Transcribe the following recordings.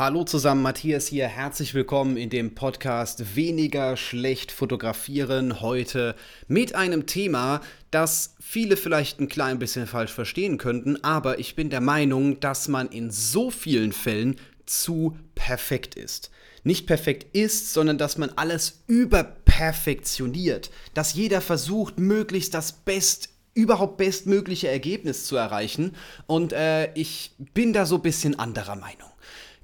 Hallo zusammen, Matthias hier. Herzlich willkommen in dem Podcast Weniger schlecht fotografieren. Heute mit einem Thema, das viele vielleicht ein klein bisschen falsch verstehen könnten, aber ich bin der Meinung, dass man in so vielen Fällen zu perfekt ist. Nicht perfekt ist, sondern dass man alles überperfektioniert. Dass jeder versucht, möglichst das Best überhaupt bestmögliche Ergebnis zu erreichen. Und äh, ich bin da so ein bisschen anderer Meinung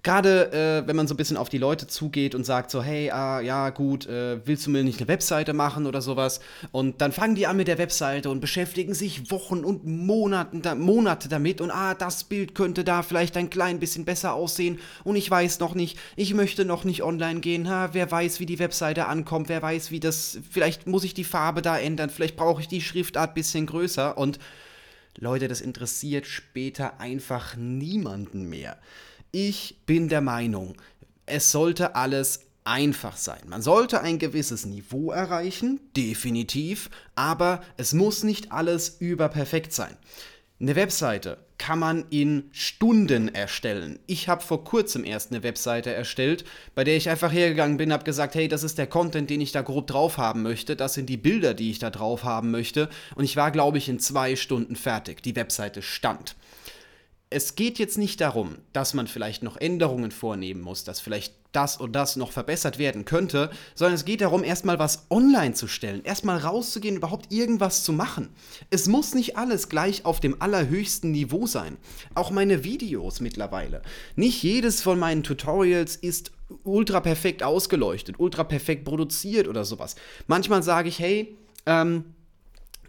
gerade äh, wenn man so ein bisschen auf die Leute zugeht und sagt so, hey, ah, ja gut, äh, willst du mir nicht eine Webseite machen oder sowas? Und dann fangen die an mit der Webseite und beschäftigen sich Wochen und Monaten, da, Monate damit und ah, das Bild könnte da vielleicht ein klein bisschen besser aussehen und ich weiß noch nicht, ich möchte noch nicht online gehen, ha, wer weiß, wie die Webseite ankommt, wer weiß, wie das, vielleicht muss ich die Farbe da ändern, vielleicht brauche ich die Schriftart bisschen größer und Leute, das interessiert später einfach niemanden mehr. Ich bin der Meinung, es sollte alles einfach sein. Man sollte ein gewisses Niveau erreichen, definitiv, aber es muss nicht alles überperfekt sein. Eine Webseite kann man in Stunden erstellen. Ich habe vor kurzem erst eine Webseite erstellt, bei der ich einfach hergegangen bin, habe gesagt, hey, das ist der Content, den ich da grob drauf haben möchte, das sind die Bilder, die ich da drauf haben möchte und ich war, glaube ich, in zwei Stunden fertig. Die Webseite stand es geht jetzt nicht darum, dass man vielleicht noch Änderungen vornehmen muss, dass vielleicht das und das noch verbessert werden könnte, sondern es geht darum, erstmal was online zu stellen, erstmal rauszugehen, überhaupt irgendwas zu machen. Es muss nicht alles gleich auf dem allerhöchsten Niveau sein. Auch meine Videos mittlerweile. Nicht jedes von meinen Tutorials ist ultra perfekt ausgeleuchtet, ultra perfekt produziert oder sowas. Manchmal sage ich, hey, ähm,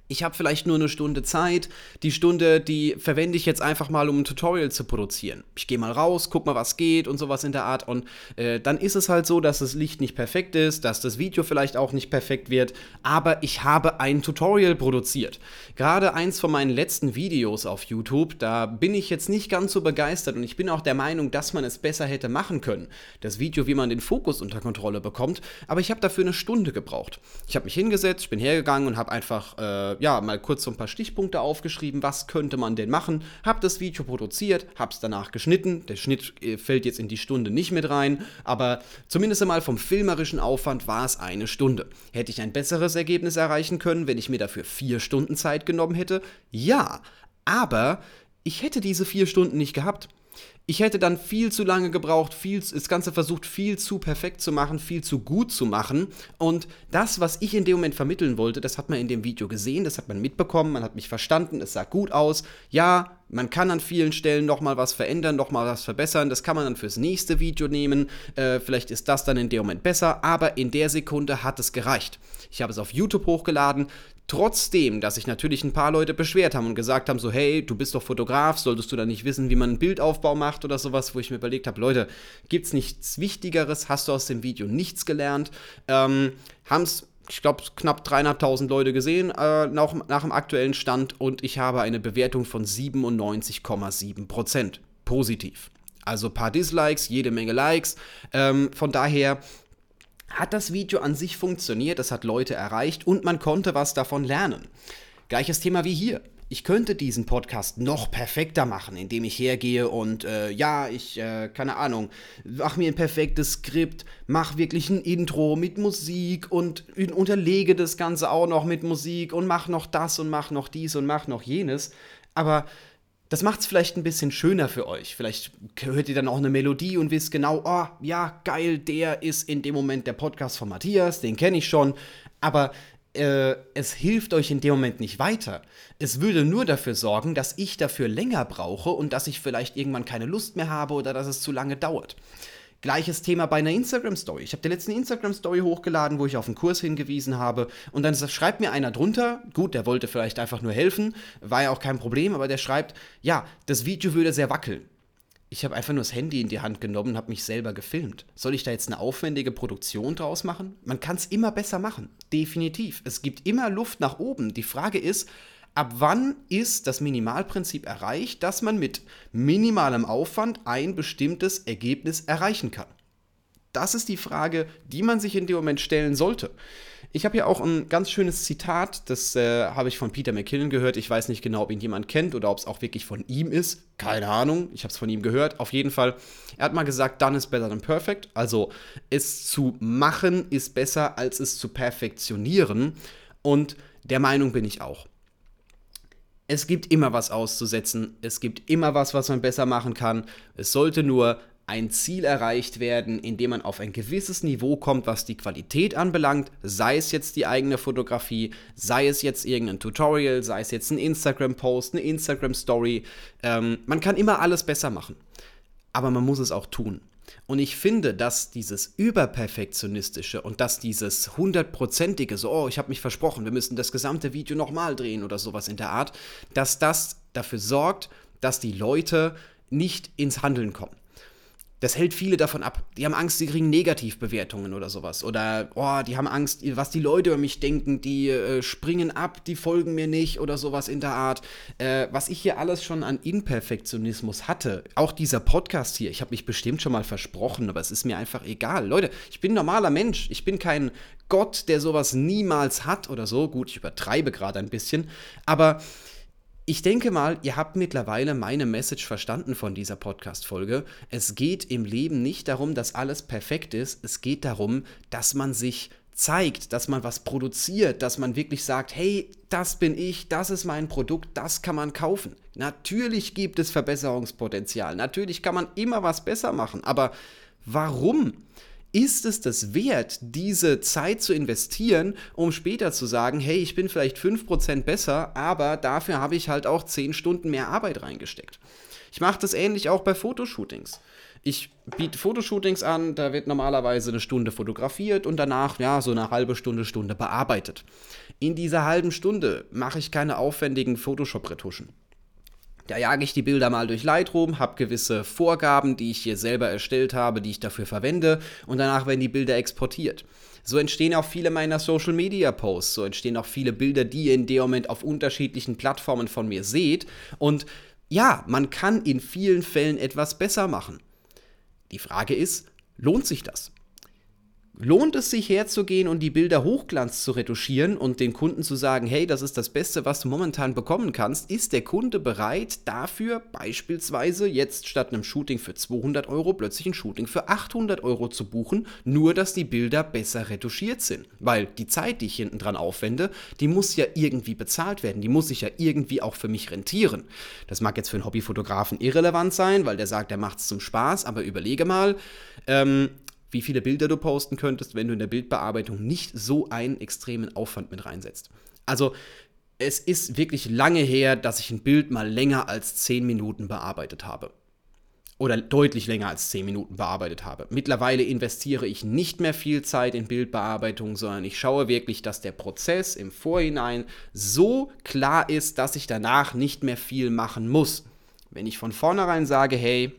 ich habe vielleicht nur eine Stunde Zeit. Die Stunde, die verwende ich jetzt einfach mal, um ein Tutorial zu produzieren. Ich gehe mal raus, guck mal, was geht und sowas in der Art. Und äh, dann ist es halt so, dass das Licht nicht perfekt ist, dass das Video vielleicht auch nicht perfekt wird. Aber ich habe ein Tutorial produziert. Gerade eins von meinen letzten Videos auf YouTube, da bin ich jetzt nicht ganz so begeistert und ich bin auch der Meinung, dass man es besser hätte machen können. Das Video, wie man den Fokus unter Kontrolle bekommt. Aber ich habe dafür eine Stunde gebraucht. Ich habe mich hingesetzt, ich bin hergegangen und habe einfach. Äh, ja, mal kurz so ein paar Stichpunkte aufgeschrieben, was könnte man denn machen, habe das Video produziert, habe es danach geschnitten, der Schnitt äh, fällt jetzt in die Stunde nicht mit rein, aber zumindest einmal vom filmerischen Aufwand war es eine Stunde. Hätte ich ein besseres Ergebnis erreichen können, wenn ich mir dafür vier Stunden Zeit genommen hätte? Ja, aber ich hätte diese vier Stunden nicht gehabt. Ich hätte dann viel zu lange gebraucht, viel, das Ganze versucht viel zu perfekt zu machen, viel zu gut zu machen. Und das, was ich in dem Moment vermitteln wollte, das hat man in dem Video gesehen, das hat man mitbekommen, man hat mich verstanden, es sah gut aus. Ja, man kann an vielen Stellen nochmal was verändern, nochmal was verbessern. Das kann man dann fürs nächste Video nehmen. Äh, vielleicht ist das dann in dem Moment besser, aber in der Sekunde hat es gereicht. Ich habe es auf YouTube hochgeladen. Trotzdem, dass sich natürlich ein paar Leute beschwert haben und gesagt haben, so hey, du bist doch Fotograf, solltest du da nicht wissen, wie man einen Bildaufbau macht oder sowas, wo ich mir überlegt habe, Leute, gibt's nichts Wichtigeres? Hast du aus dem Video nichts gelernt? Ähm, haben es ich glaube, knapp 300.000 Leute gesehen äh, nach, nach dem aktuellen Stand und ich habe eine Bewertung von 97,7%. Positiv. Also ein paar Dislikes, jede Menge Likes. Ähm, von daher hat das Video an sich funktioniert, es hat Leute erreicht und man konnte was davon lernen. Gleiches Thema wie hier. Ich könnte diesen Podcast noch perfekter machen, indem ich hergehe und äh, ja, ich, äh, keine Ahnung, mach mir ein perfektes Skript, mach wirklich ein Intro mit Musik und unterlege das Ganze auch noch mit Musik und mach noch das und mach noch dies und mach noch jenes. Aber das macht es vielleicht ein bisschen schöner für euch. Vielleicht hört ihr dann auch eine Melodie und wisst genau, oh, ja, geil, der ist in dem Moment der Podcast von Matthias, den kenne ich schon. Aber äh, es hilft euch in dem Moment nicht weiter. Es würde nur dafür sorgen, dass ich dafür länger brauche und dass ich vielleicht irgendwann keine Lust mehr habe oder dass es zu lange dauert. Gleiches Thema bei einer Instagram-Story. Ich habe die letzte Instagram-Story hochgeladen, wo ich auf einen Kurs hingewiesen habe. Und dann schreibt mir einer drunter, gut, der wollte vielleicht einfach nur helfen, war ja auch kein Problem, aber der schreibt, ja, das Video würde sehr wackeln. Ich habe einfach nur das Handy in die Hand genommen und habe mich selber gefilmt. Soll ich da jetzt eine aufwendige Produktion draus machen? Man kann es immer besser machen. Definitiv. Es gibt immer Luft nach oben. Die Frage ist, ab wann ist das Minimalprinzip erreicht, dass man mit minimalem Aufwand ein bestimmtes Ergebnis erreichen kann. Das ist die Frage, die man sich in dem Moment stellen sollte. Ich habe hier auch ein ganz schönes Zitat, das äh, habe ich von Peter McKinnon gehört. Ich weiß nicht genau, ob ihn jemand kennt oder ob es auch wirklich von ihm ist. Keine Ahnung, ich habe es von ihm gehört. Auf jeden Fall, er hat mal gesagt, done is better than perfect. Also es zu machen ist besser, als es zu perfektionieren. Und der Meinung bin ich auch. Es gibt immer was auszusetzen, es gibt immer was, was man besser machen kann. Es sollte nur ein Ziel erreicht werden, indem man auf ein gewisses Niveau kommt, was die Qualität anbelangt, sei es jetzt die eigene Fotografie, sei es jetzt irgendein Tutorial, sei es jetzt ein Instagram-Post, eine Instagram-Story. Ähm, man kann immer alles besser machen, aber man muss es auch tun. Und ich finde, dass dieses Überperfektionistische und dass dieses hundertprozentige, so, oh, ich habe mich versprochen, wir müssen das gesamte Video nochmal drehen oder sowas in der Art, dass das dafür sorgt, dass die Leute nicht ins Handeln kommen das hält viele davon ab. Die haben Angst, sie kriegen Negativbewertungen oder sowas. Oder, oh, die haben Angst, was die Leute über mich denken, die äh, springen ab, die folgen mir nicht oder sowas in der Art. Äh, was ich hier alles schon an Imperfektionismus hatte, auch dieser Podcast hier, ich habe mich bestimmt schon mal versprochen, aber es ist mir einfach egal. Leute, ich bin normaler Mensch. Ich bin kein Gott, der sowas niemals hat oder so. Gut, ich übertreibe gerade ein bisschen. Aber ich denke mal, ihr habt mittlerweile meine Message verstanden von dieser Podcast-Folge. Es geht im Leben nicht darum, dass alles perfekt ist. Es geht darum, dass man sich zeigt, dass man was produziert, dass man wirklich sagt, hey, das bin ich, das ist mein Produkt, das kann man kaufen. Natürlich gibt es Verbesserungspotenzial, natürlich kann man immer was besser machen, aber warum? Ist es das wert, diese Zeit zu investieren, um später zu sagen, hey, ich bin vielleicht 5% besser, aber dafür habe ich halt auch 10 Stunden mehr Arbeit reingesteckt. Ich mache das ähnlich auch bei Fotoshootings. Ich biete Fotoshootings an, da wird normalerweise eine Stunde fotografiert und danach, ja, so eine halbe Stunde, Stunde bearbeitet. In dieser halben Stunde mache ich keine aufwendigen Photoshop-Retuschen. Da jage ich die Bilder mal durch Lightroom, habe gewisse Vorgaben, die ich hier selber erstellt habe, die ich dafür verwende und danach werden die Bilder exportiert. So entstehen auch viele meiner Social Media Posts, so entstehen auch viele Bilder, die ihr in dem Moment auf unterschiedlichen Plattformen von mir seht und ja, man kann in vielen Fällen etwas besser machen. Die Frage ist, lohnt sich das? Lohnt es sich herzugehen und die Bilder hochglanz zu retuschieren und den Kunden zu sagen, hey, das ist das Beste, was du momentan bekommen kannst, ist der Kunde bereit dafür beispielsweise jetzt statt einem Shooting für 200 Euro plötzlich ein Shooting für 800 Euro zu buchen, nur dass die Bilder besser retuschiert sind. Weil die Zeit, die ich hinten dran aufwende, die muss ja irgendwie bezahlt werden, die muss sich ja irgendwie auch für mich rentieren. Das mag jetzt für einen Hobbyfotografen irrelevant sein, weil der sagt, er macht es zum Spaß, aber überlege mal, ähm, wie viele Bilder du posten könntest, wenn du in der Bildbearbeitung nicht so einen extremen Aufwand mit reinsetzt. Also es ist wirklich lange her, dass ich ein Bild mal länger als 10 Minuten bearbeitet habe. Oder deutlich länger als 10 Minuten bearbeitet habe. Mittlerweile investiere ich nicht mehr viel Zeit in Bildbearbeitung, sondern ich schaue wirklich, dass der Prozess im Vorhinein so klar ist, dass ich danach nicht mehr viel machen muss. Wenn ich von vornherein sage, hey,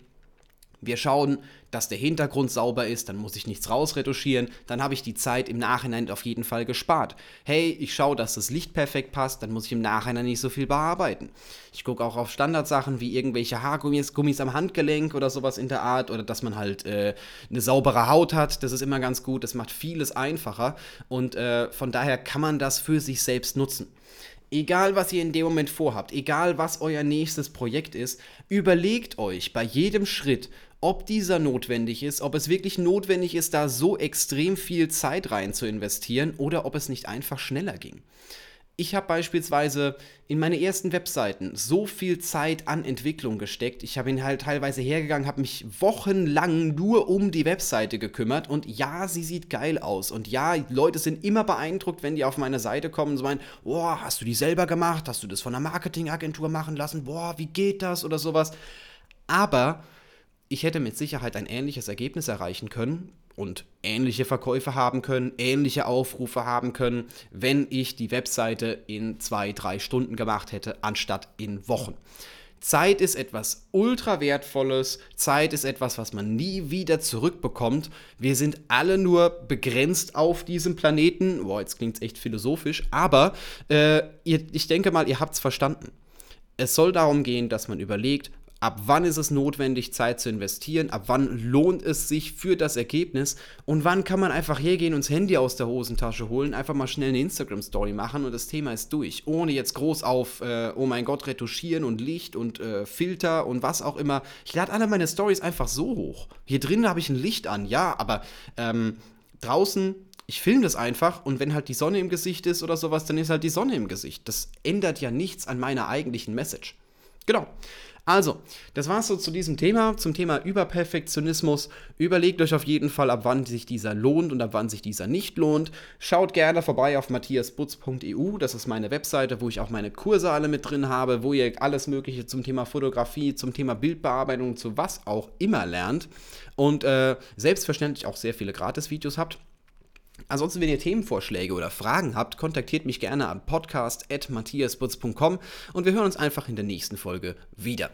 wir schauen, dass der Hintergrund sauber ist, dann muss ich nichts rausretuschieren, dann habe ich die Zeit im Nachhinein auf jeden Fall gespart. Hey, ich schaue, dass das Licht perfekt passt, dann muss ich im Nachhinein nicht so viel bearbeiten. Ich gucke auch auf Standardsachen wie irgendwelche Haargummis Gummis am Handgelenk oder sowas in der Art oder dass man halt äh, eine saubere Haut hat, das ist immer ganz gut, das macht vieles einfacher und äh, von daher kann man das für sich selbst nutzen. Egal, was ihr in dem Moment vorhabt, egal, was euer nächstes Projekt ist, überlegt euch bei jedem Schritt, ob dieser notwendig ist, ob es wirklich notwendig ist, da so extrem viel Zeit rein zu investieren oder ob es nicht einfach schneller ging. Ich habe beispielsweise in meine ersten Webseiten so viel Zeit an Entwicklung gesteckt. Ich habe ihn halt teilweise hergegangen, habe mich wochenlang nur um die Webseite gekümmert und ja, sie sieht geil aus. Und ja, Leute sind immer beeindruckt, wenn die auf meine Seite kommen und so meinen, boah, hast du die selber gemacht? Hast du das von einer Marketingagentur machen lassen? Boah, wie geht das? Oder sowas. Aber ich hätte mit Sicherheit ein ähnliches Ergebnis erreichen können und ähnliche Verkäufe haben können, ähnliche Aufrufe haben können, wenn ich die Webseite in zwei, drei Stunden gemacht hätte, anstatt in Wochen. Zeit ist etwas ultra wertvolles, Zeit ist etwas, was man nie wieder zurückbekommt. Wir sind alle nur begrenzt auf diesem Planeten. Boah, jetzt klingt es echt philosophisch, aber äh, ihr, ich denke mal, ihr habt es verstanden. Es soll darum gehen, dass man überlegt, ab wann ist es notwendig, Zeit zu investieren, ab wann lohnt es sich für das Ergebnis und wann kann man einfach hergehen und das Handy aus der Hosentasche holen, einfach mal schnell eine Instagram-Story machen und das Thema ist durch. Ohne jetzt groß auf, äh, oh mein Gott, retuschieren und Licht und äh, Filter und was auch immer. Ich lade alle meine Stories einfach so hoch. Hier drin habe ich ein Licht an, ja, aber ähm, draußen ich filme das einfach und wenn halt die Sonne im Gesicht ist oder sowas, dann ist halt die Sonne im Gesicht. Das ändert ja nichts an meiner eigentlichen Message. Genau. Also, das war's so zu diesem Thema, zum Thema Überperfektionismus. Überlegt euch auf jeden Fall, ab wann sich dieser lohnt und ab wann sich dieser nicht lohnt. Schaut gerne vorbei auf matthiasbutz.eu, das ist meine Webseite, wo ich auch meine Kurse alle mit drin habe, wo ihr alles Mögliche zum Thema Fotografie, zum Thema Bildbearbeitung, zu was auch immer lernt. Und äh, selbstverständlich auch sehr viele Gratis-Videos habt. Ansonsten, wenn ihr Themenvorschläge oder Fragen habt, kontaktiert mich gerne an podcast.matthiasbutz.com und wir hören uns einfach in der nächsten Folge wieder.